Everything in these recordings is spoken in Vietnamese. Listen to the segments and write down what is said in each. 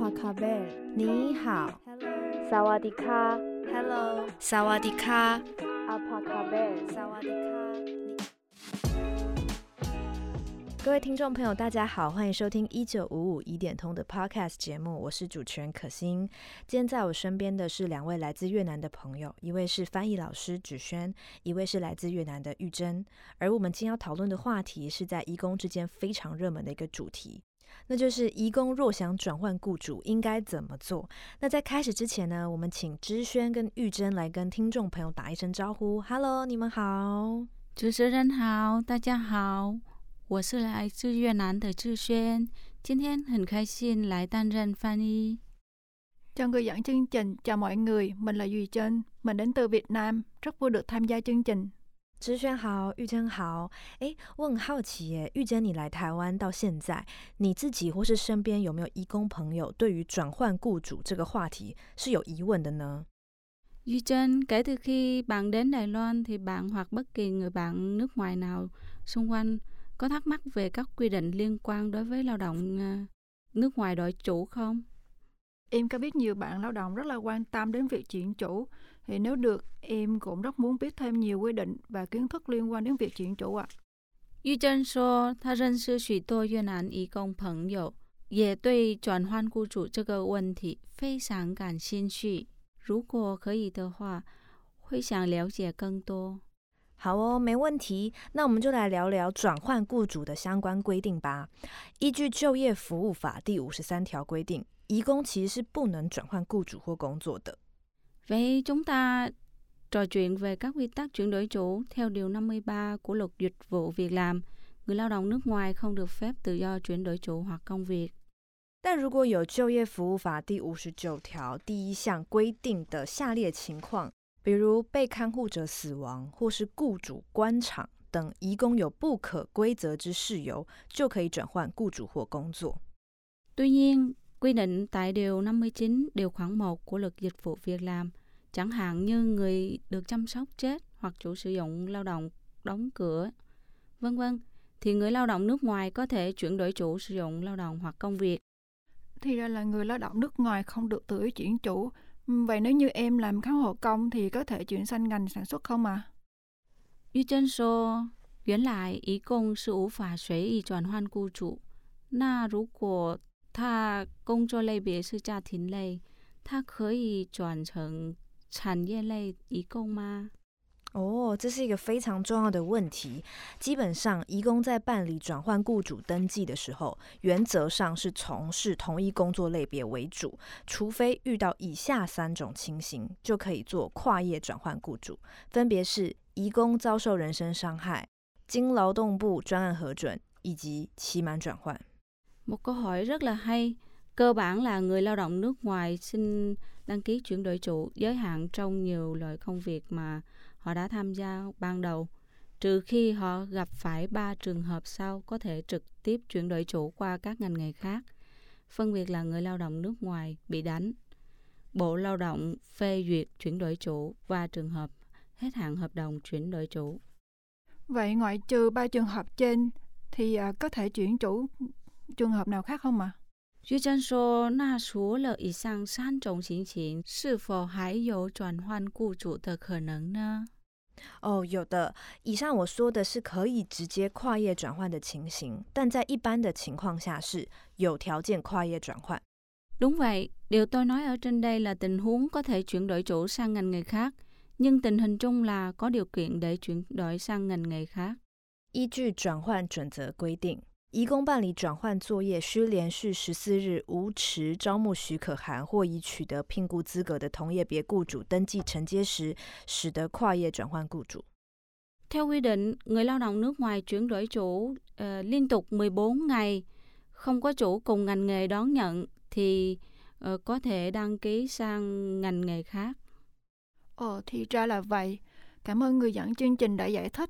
帕卡贝，你好。Hello，萨瓦迪卡，Hello，萨瓦迪卡，阿帕卡贝。萨瓦迪卡。各位听众朋友，大家好，欢迎收听一九五五疑点通的 Podcast 节目，我是主持人可心。今天在我身边的是两位来自越南的朋友，一位是翻译老师芷轩，一位是来自越南的玉珍。而我们今天要讨论的话题是在义工之间非常热门的一个主题。那就是移工若想转换雇主，应该怎么做？那在开始之前呢，我们请知轩跟玉珍来跟听众朋友打一声招呼。Hello，你们好。主持人好，大家好，我是来自越南的志轩，今天很开心来担任翻译。Cho người dẫn chương trình, chào mọi người, mình là Duy Trân, mình đến từ Việt Nam, rất vui được tham gia chương trình. 知轩好，玉珍好。诶，我很好奇耶，玉珍，你来台湾到现在，你自己或是身边有没有义工朋友对于转换雇主这个话题是有疑问的呢？Duy Trân, kể từ khi bạn đến Đài Loan thì bạn hoặc bất kỳ người bạn nước ngoài nào xung quanh có thắc mắc về các quy định liên quan đối với lao động nước ngoài đội chủ không? Em có biết nhiều bạn lao động rất là quan tâm đến việc chuyển chủ, thì nếu được, em cũng rất muốn biết thêm nhiều quy định và kiến thức liên quan đến việc chuyển chủ ạ. 玉珍说，她认识许多越南移工朋友，也对转换雇主这个问题非常感兴趣。如果可以的话，会想了解更多。好哦，没问题。那我们就来聊聊转换雇主的相关规定吧。依据《就业服务法》第五十三条规定，移工其实是不能转换雇主或工作的。 Vậy chúng ta trò chuyện về các quy tắc chuyển đổi chủ theo Điều 53 của Luật Dịch vụ Việc làm. Người lao động nước ngoài không được phép tự do chuyển đổi chủ hoặc công việc. 但如果有就业服务法第五十九条第一项规定的下列情况，比如被看护者死亡或是雇主关厂等，移工有不可规则之事由，就可以转换雇主或工作。 Tuy nhiên, quy định tại Điều 59 Điều khoản 1 của Luật Dịch vụ Việc làm, chẳng hạn như người được chăm sóc chết hoặc chủ sử dụng lao động đóng cửa, vân vân, thì người lao động nước ngoài có thể chuyển đổi chủ sử dụng lao động hoặc công việc. Thì ra là người lao động nước ngoài không được tự ý chuyển chủ. Ừm, Vậy nếu như em làm kháng hộ công thì có thể chuyển sang ngành sản xuất không à? 玉珍说：“原来移工是无法随意转换雇主。那如果 他工作类别是家庭类，他可以转成产业类移工吗？”哦，这是一个非常重要的问题。基本上，移工在办理转换雇主登记的时候，原则上是从事同一工作类别为主，除非遇到以下三种情形，就可以做跨业转换雇主，分别是移工遭受人身伤害、经劳动部专案核准以及期满转换。Một câu hỏi rất là hay. Cơ bản là người lao động nước ngoài xin đăng ký chuyển đổi chủ giới hạn trong nhiều loại công việc mà họ đã tham gia ban đầu, trừ khi họ gặp phải ba trường hợp sau có thể trực tiếp chuyển đổi chủ qua các ngành nghề khác. Phân biệt là người lao động nước ngoài bị đánh, Bộ Lao động phê duyệt chuyển đổi chủ và trường hợp hết hạn hợp đồng chuyển đổi chủ. Vậy ngoại trừ ba trường hợp trên thì à, có thể chuyển chủ trường hợp nào khác không ạ? 于珍说：“那除了以上三种情形，是否还有转换雇主的可能呢？哦，有的。以上我说的是可以直接跨业转换的情形，但在一般的情况下是有条件跨业转换。 Đúng vậy, điều tôi nói ở trên đây là tình huống có thể chuyển đổi chủ sang ngành nghề khác, nhưng tình hình chung là có điều kiện để chuyển đổi sang ngành nghề khác. 依据转换准则规定， 移工办理转换作业需连续十四日无持招募许可函或已取得聘雇资格的同业别雇主登记承接时，使得跨业转换雇主。 Theo quy định, người lao động nước ngoài chuyển đổi chủ ờ, liên tục 14 ngày không có chủ cùng ngành nghề đón nhận thì ờ, có thể đăng ký sang ngành nghề khác. Ồ, thì ra là vậy. Cảm ơn người dẫn chương trình đã giải thích.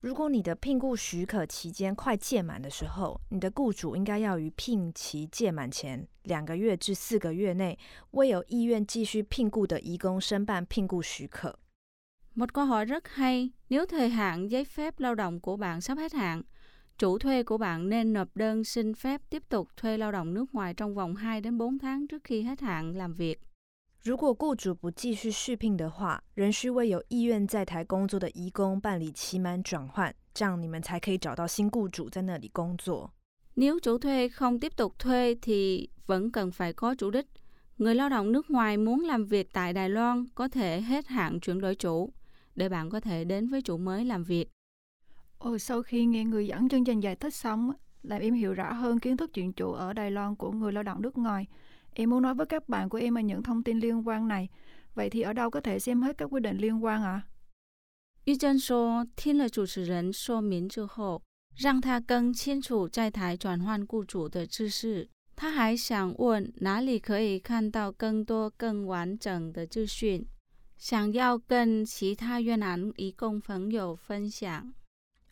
如果你的聘雇许可期间快届满的时候，你的雇主应该要于聘期届满前两个月至四个月内，为有意愿继续聘雇的移工申办聘雇许可。 Một câu hỏi rất hay, nếu thời hạn giấy phép lao động của bạn sắp hết hạn, chủ thuê của bạn nên nộp đơn xin phép tiếp tục thuê lao động nước ngoài trong vòng 2 đến 4 tháng trước khi hết hạn làm việc. 如果雇主不继续续聘的话，仍需为有意愿在台工作的移工办理期满转换，这样你们才可以找到新雇主在那里工作。 Nếu chủ thuê không tiếp tục thuê thì vẫn cần phải có chủ đích. Người lao động nước ngoài muốn làm việc tại Đài Loan có thể hết hạn chuyển đổi chủ để bạn có thể đến với chủ mới làm việc. Ồ, sau khi nghe người dẫn chương trình giải thích xong, á, làm em hiểu rõ hơn kiến thức chuyển chủ ở Đài Loan của người lao động nước ngoài. Em muốn nói với các bạn của em là những thông tin liên quan này. Vậy thì ở đâu có thể xem hết các quy định liên quan ạ? À? 玉珍说，听了主持人说明之后，让他更清楚在台转换雇主的知识。他还想问哪里可以看到更多更完整的资讯，想要跟其他越南移工朋友分享。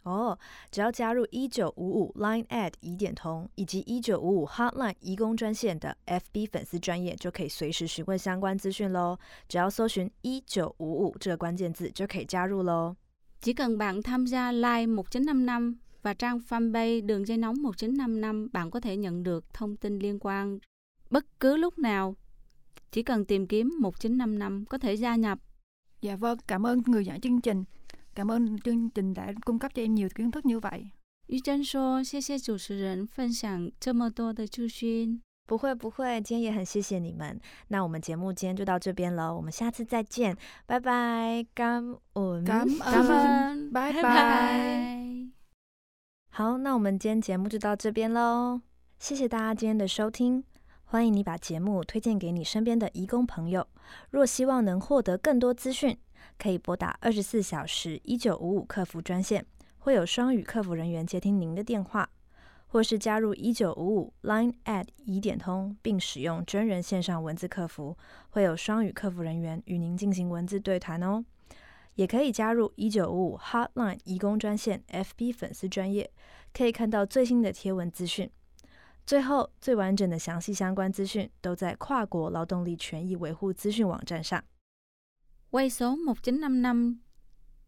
哦，只要加入一九五五 Line at 疑点通以及一九五五 Hotline 移工专线的 FB 粉丝专业，就可以随时询问相关资讯喽。只要搜寻一九五五这个关键字，就可以加入喽。 Chỉ cần bạn tham gia Line 1955 và trang fanpage đường dây nóng 1955, bạn có thể nhận được thông tin liên quan bất cứ lúc nào. Chỉ cần tìm kiếm 1955 có thể gia nhập. Dạ vâng, cảm ơn người dẫn chương trình. Cảm ơn chương trình đã cung cấp cho em nhiều kiến thức như vậy. 玉珍说：“谢谢主持人分享这么多的资讯。不会不会，今天也很谢谢你们。那我们节目今天就到这边了，我们下次再见，拜拜，感恩，感感恩，恩，拜拜拜。好，那我们今天节目就到这边喽，谢谢大家今天的收听，欢迎你把节目推荐给你身边的义工朋友。若希望能获得更多资讯， 可以拨打二十四小时一九五五客服专线，会有双语客服人员接听您的电话，或是加入一九五五 Line at 疑点通，并使用真人线上文字客服，会有双语客服人员与您进行文字对谈哦。也可以加入一九五五 Hotline 移工专线 FB 粉丝专业，可以看到最新的贴文资讯。最后，最完整的详细相关资讯都在跨国劳动力权益维护资讯网站上。Quay số 1955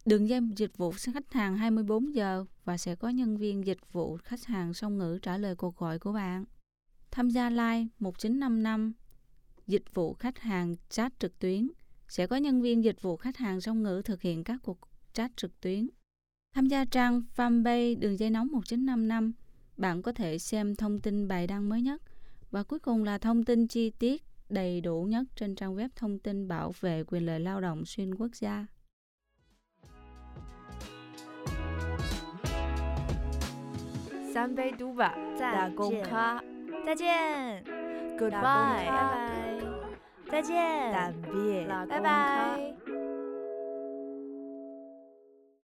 đường dây dịch vụ khách hàng 24 giờ và sẽ có nhân viên dịch vụ khách hàng song ngữ trả lời cuộc gọi của bạn. Tham gia live 1955 dịch vụ khách hàng chat trực tuyến sẽ có nhân viên dịch vụ khách hàng song ngữ thực hiện các cuộc chat trực tuyến. Tham gia trang fanpage đường dây nóng 1955 bạn có thể xem thông tin bài đăng mới nhất và cuối cùng là thông tin chi tiết đầy đủ nhất trên trang web thông tin bảo vệ quyền lợi lao động xuyên quốc gia. San bay da gong ka. Zai jian. Goodbye. Dạ, dạ. Dạ, bye bye. Zai jian. Bye bye.